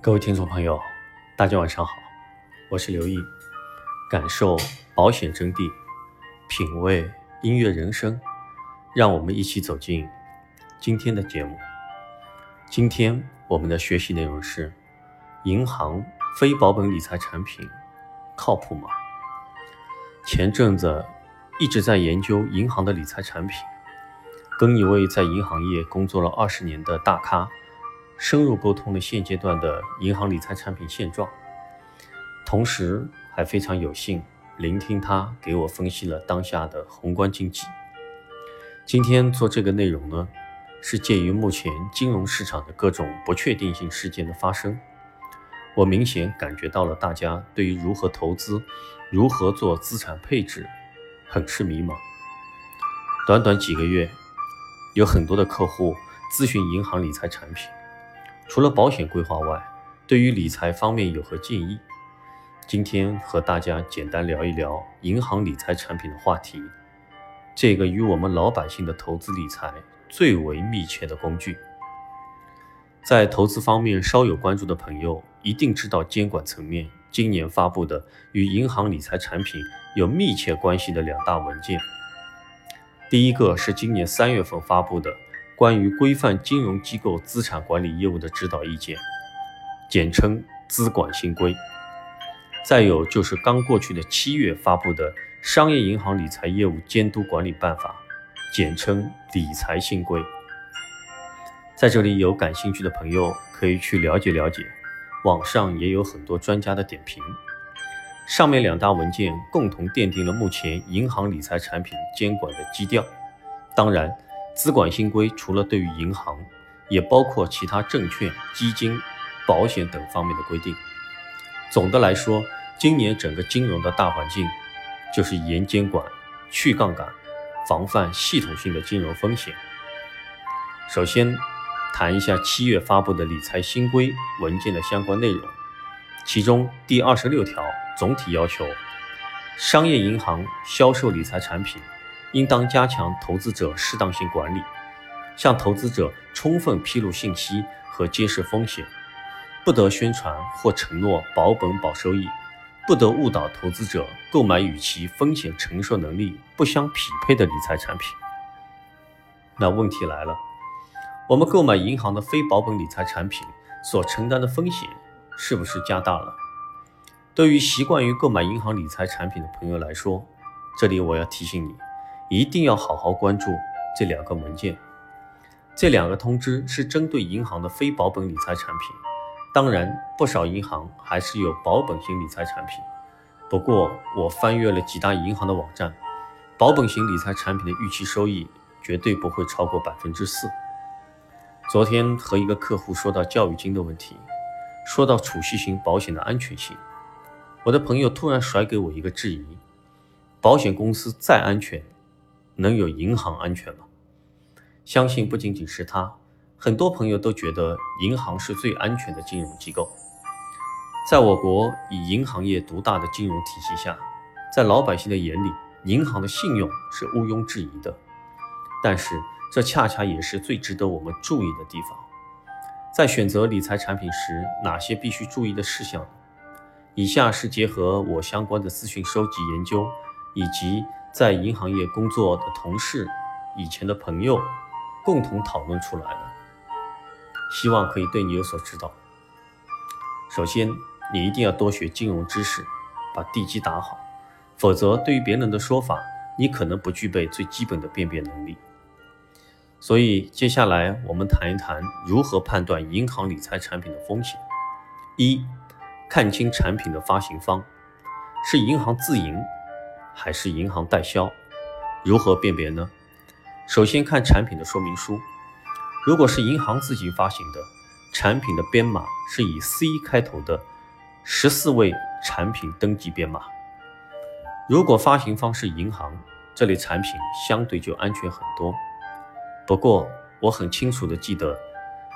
各位听众朋友，大家晚上好，我是刘毅，感受保险真谛，品味音乐人生，让我们一起走进今天的节目。今天我们的学习内容是：银行非保本理财产品靠谱吗？前阵子一直在研究银行的理财产品，跟一位在银行业工作了二十年的大咖。深入沟通了现阶段的银行理财产品现状，同时还非常有幸聆听他给我分析了当下的宏观经济。今天做这个内容呢，是鉴于目前金融市场的各种不确定性事件的发生，我明显感觉到了大家对于如何投资、如何做资产配置，很是迷茫。短短几个月，有很多的客户咨询银行理财产品。除了保险规划外，对于理财方面有何建议？今天和大家简单聊一聊银行理财产品的话题，这个与我们老百姓的投资理财最为密切的工具。在投资方面稍有关注的朋友，一定知道监管层面今年发布的与银行理财产品有密切关系的两大文件。第一个是今年三月份发布的。关于规范金融机构资产管理业务的指导意见，简称资管新规。再有就是刚过去的七月发布的《商业银行理财业务监督管理办法》，简称理财新规。在这里有感兴趣的朋友可以去了解了解，网上也有很多专家的点评。上面两大文件共同奠定了目前银行理财产品监管的基调。当然。资管新规除了对于银行，也包括其他证券、基金、保险等方面的规定。总的来说，今年整个金融的大环境就是严监管、去杠杆、防范系统性的金融风险。首先，谈一下七月发布的理财新规文件的相关内容，其中第二十六条总体要求，商业银行销售理财产品。应当加强投资者适当性管理，向投资者充分披露信息和揭示风险，不得宣传或承诺保本保收益，不得误导投资者购买与其风险承受能力不相匹配的理财产品。那问题来了，我们购买银行的非保本理财产品所承担的风险是不是加大了？对于习惯于购买银行理财产品的朋友来说，这里我要提醒你。一定要好好关注这两个文件，这两个通知是针对银行的非保本理财产品。当然，不少银行还是有保本型理财产品。不过，我翻阅了几大银行的网站，保本型理财产品的预期收益绝对不会超过百分之四。昨天和一个客户说到教育金的问题，说到储蓄型保险的安全性，我的朋友突然甩给我一个质疑：保险公司再安全。能有银行安全吗？相信不仅仅是他，很多朋友都觉得银行是最安全的金融机构。在我国以银行业独大的金融体系下，在老百姓的眼里，银行的信用是毋庸置疑的。但是，这恰恰也是最值得我们注意的地方。在选择理财产品时，哪些必须注意的事项？以下是结合我相关的资讯收集研究，以及。在银行业工作的同事、以前的朋友，共同讨论出来的，希望可以对你有所指导。首先，你一定要多学金融知识，把地基打好，否则对于别人的说法，你可能不具备最基本的辨别能力。所以，接下来我们谈一谈如何判断银行理财产品的风险。一，看清产品的发行方，是银行自营。还是银行代销，如何辨别呢？首先看产品的说明书，如果是银行自行发行的，产品的编码是以 C 开头的十四位产品登记编码。如果发行方是银行，这类产品相对就安全很多。不过我很清楚的记得，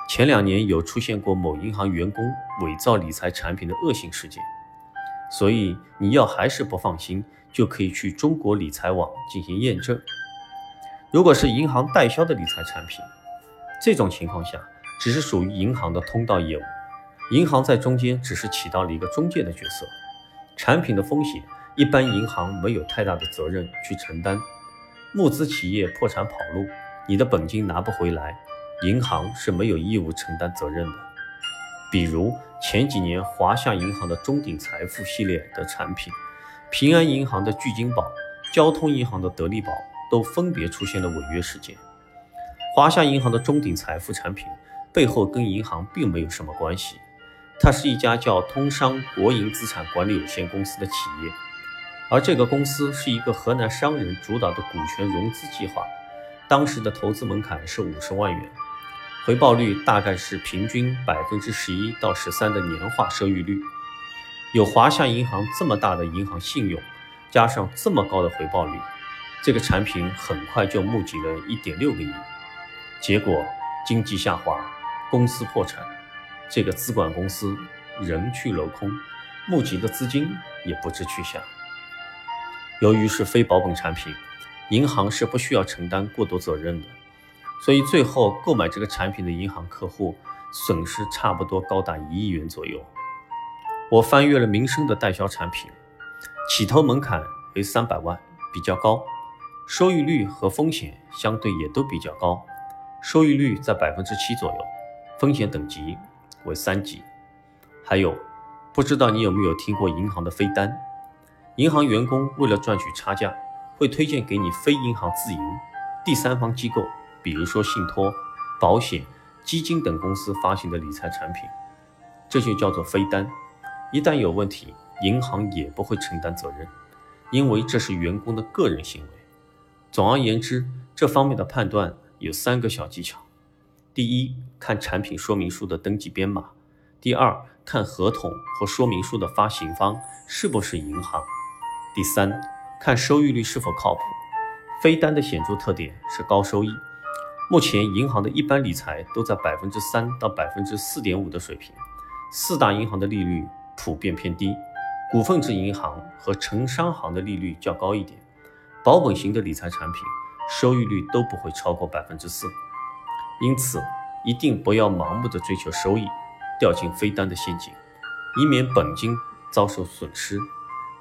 前两年有出现过某银行员工伪造理财产品的恶性事件，所以你要还是不放心。就可以去中国理财网进行验证。如果是银行代销的理财产品，这种情况下，只是属于银行的通道业务，银行在中间只是起到了一个中介的角色。产品的风险，一般银行没有太大的责任去承担。募资企业破产跑路，你的本金拿不回来，银行是没有义务承担责任的。比如前几年华夏银行的中鼎财富系列的产品，平安银行的聚金宝，交通银行的得利宝，都分别出现了违约事件。华夏银行的中鼎财富产品背后跟银行并没有什么关系，它是一家叫通商国营资产管理有限公司的企业，而这个公司是一个河南商人主导的股权融资计划，当时的投资门槛是五十万元。回报率大概是平均百分之十一到十三的年化收益率。有华夏银行这么大的银行信用，加上这么高的回报率，这个产品很快就募集了一点六个亿。结果经济下滑，公司破产，这个资管公司人去楼空，募集的资金也不知去向。由于是非保本产品，银行是不需要承担过多责任的。所以最后购买这个产品的银行客户损失差不多高达一亿元左右。我翻阅了民生的代销产品，起投门槛为三百万，比较高，收益率和风险相对也都比较高，收益率在百分之七左右，风险等级为三级。还有，不知道你有没有听过银行的飞单？银行员工为了赚取差价，会推荐给你非银行自营、第三方机构。比如说信托、保险、基金等公司发行的理财产品，这就叫做飞单。一旦有问题，银行也不会承担责任，因为这是员工的个人行为。总而言之，这方面的判断有三个小技巧：第一，看产品说明书的登记编码；第二，看合同和说明书的发行方是不是银行；第三，看收益率是否靠谱。飞单的显著特点是高收益。目前银行的一般理财都在百分之三到百分之四点五的水平，四大银行的利率普遍偏低，股份制银行和城商行的利率较高一点，保本型的理财产品收益率都不会超过百分之四，因此一定不要盲目的追求收益，掉进飞单的陷阱，以免本金遭受损失。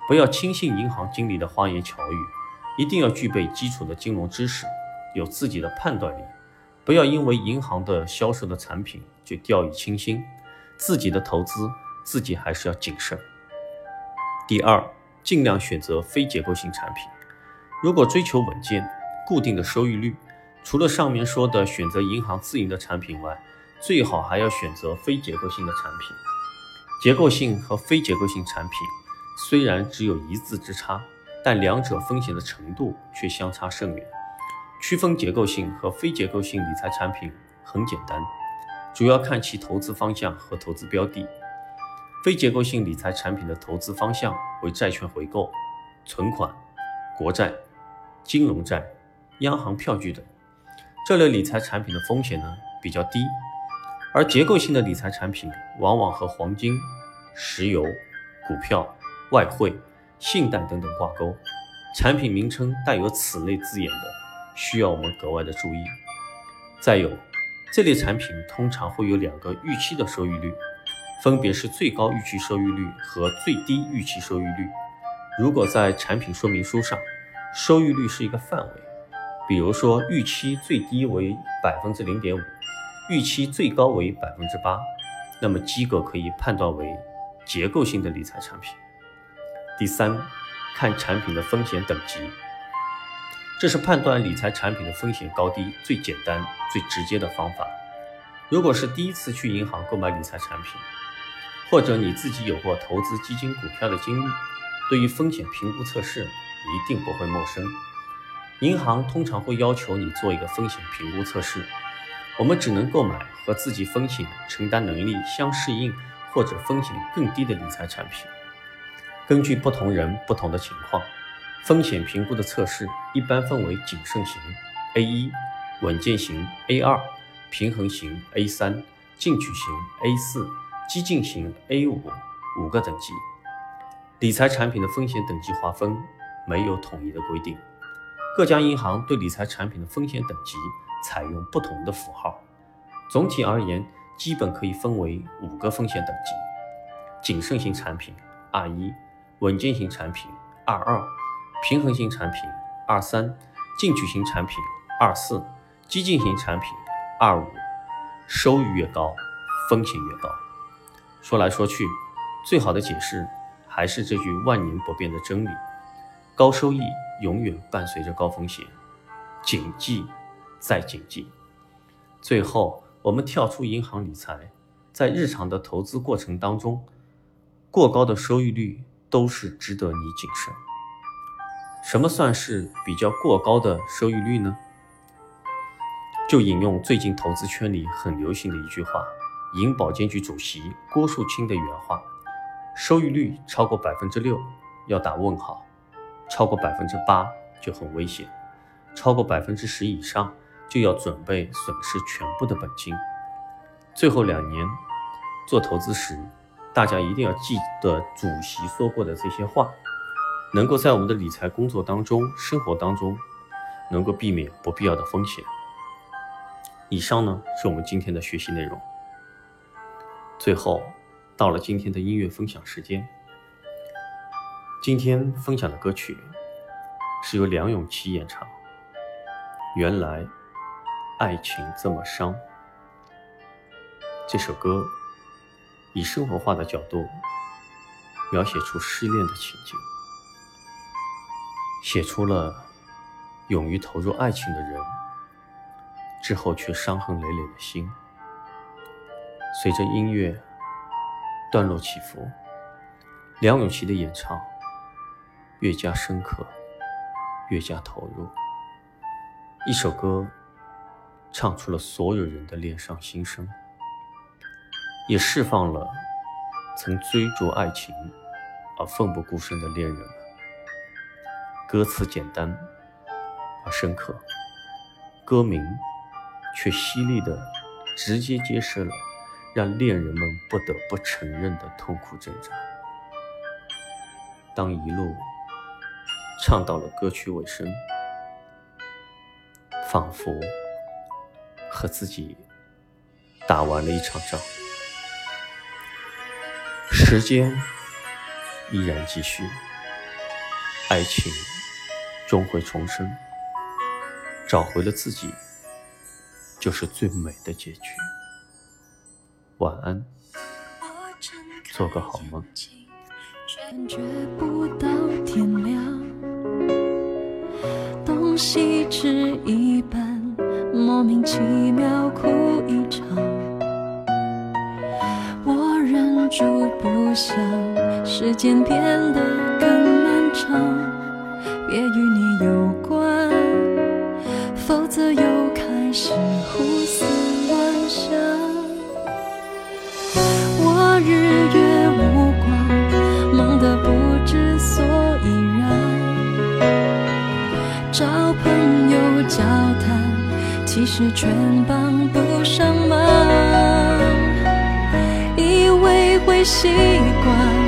不要轻信银行经理的花言巧语，一定要具备基础的金融知识，有自己的判断力。不要因为银行的销售的产品就掉以轻心，自己的投资自己还是要谨慎。第二，尽量选择非结构性产品。如果追求稳健、固定的收益率，除了上面说的选择银行自营的产品外，最好还要选择非结构性的产品。结构性和非结构性产品虽然只有一字之差，但两者风险的程度却相差甚远。区分结构性和非结构性理财产品很简单，主要看其投资方向和投资标的。非结构性理财产品的投资方向为债券回购、存款、国债、金融债、央行票据等。这类理财产品的风险呢比较低，而结构性的理财产品往往和黄金、石油、股票、外汇、信贷等等挂钩，产品名称带有此类字眼的。需要我们格外的注意。再有，这类产品通常会有两个预期的收益率，分别是最高预期收益率和最低预期收益率。如果在产品说明书上，收益率是一个范围，比如说预期最低为百分之零点五，预期最高为百分之八，那么机构可以判断为结构性的理财产品。第三，看产品的风险等级。这是判断理财产品的风险高低最简单、最直接的方法。如果是第一次去银行购买理财产品，或者你自己有过投资基金、股票的经历，对于风险评估测试一定不会陌生。银行通常会要求你做一个风险评估测试。我们只能购买和自己风险承担能力相适应或者风险更低的理财产品。根据不同人不同的情况。风险评估的测试一般分为谨慎型 A 一、稳健型 A 二、平衡型 A 三、进取型 A 四、激进型 A 五五个等级。理财产品的风险等级划分没有统一的规定，各家银行对理财产品的风险等级采用不同的符号，总体而言，基本可以分为五个风险等级：谨慎型产品二一，稳健型产品二二，平衡型产品二三，进取型产品二四，激进型产品二五。收益越高，风险越高。说来说去，最好的解释还是这句万年不变的真理：高收益永远伴随着高风险，谨记再谨记。最后，我们跳出银行理财，在日常的投资过程当中，过高的收益率都是值得你谨慎。什么算是比较过高的收益率呢？就引用最近投资圈里很流行的一句话，银保监局主席郭树清的原话：收益率超过百分之六要打问号，超过百分之八就很危险，超过百分之十以上就要准备损失全部的本金。最后两年做投资时，大家一定要记得主席说过的这些话，能够在我们的理财工作当中、生活当中，能够避免不必要的风险。以上呢是我们今天的学习内容。最后到了今天的音乐分享时间。今天分享的歌曲是由梁咏琪演唱。原来爱情这么伤。这首歌以生活化的角度描写出失恋的情景，写出了勇于投入爱情的人。之后却伤痕累累的心，随着音乐段落起伏，梁咏琪的演唱越加深刻，越加投入。一首歌唱出了所有人的恋上心声，也释放了曾追逐爱情而奋不顾身的恋人。歌词简单而深刻，歌名。却犀利的直接揭示了让恋人们不得不承认的痛苦挣扎。当一路唱到了歌曲尾声，仿佛和自己打完了一场仗，时间依然继续，爱情终会重生，找回了自己。就是最美的结局。晚安，做个好梦。感觉不到天亮，东西吃一半，莫名其妙哭一场。我忍住不想，时间变得更漫长。也与你有关，否则又开始胡思乱想。我日月无光，忙得不知所以然。找朋友交谈，其实全帮不上忙，以为会习惯。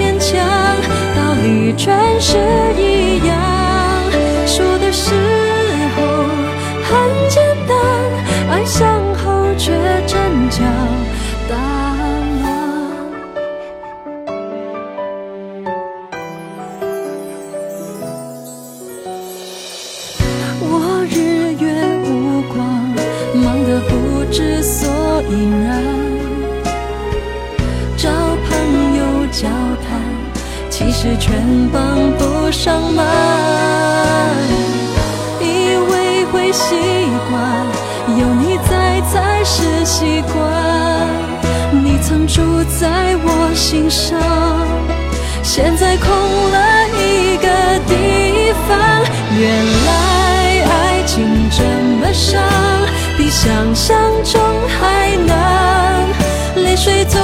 全世全帮不上忙。以为会习惯，有你在才是习惯。你曾住在我心上，现在空了一个地方。原来爱情这么伤。比想象中还难。泪水总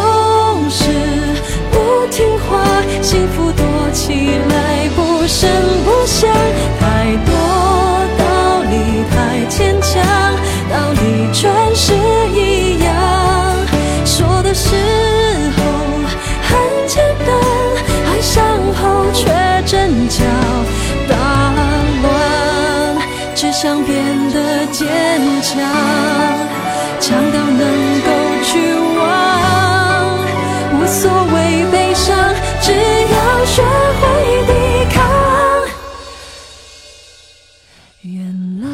真不想，太多道理太牵强，道理全是一样，说的时候很简单，爱上后却阵脚大乱，只想原来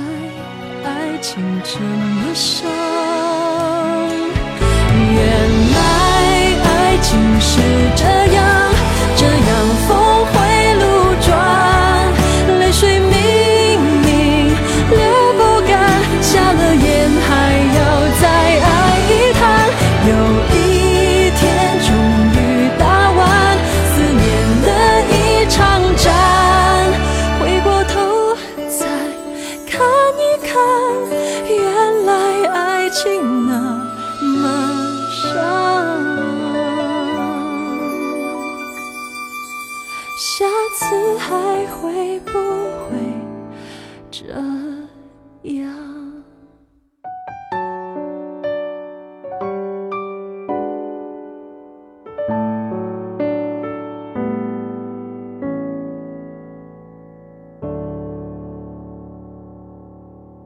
爱情这么伤，原来爱情是这样，看，原来爱情那么伤。下次还会不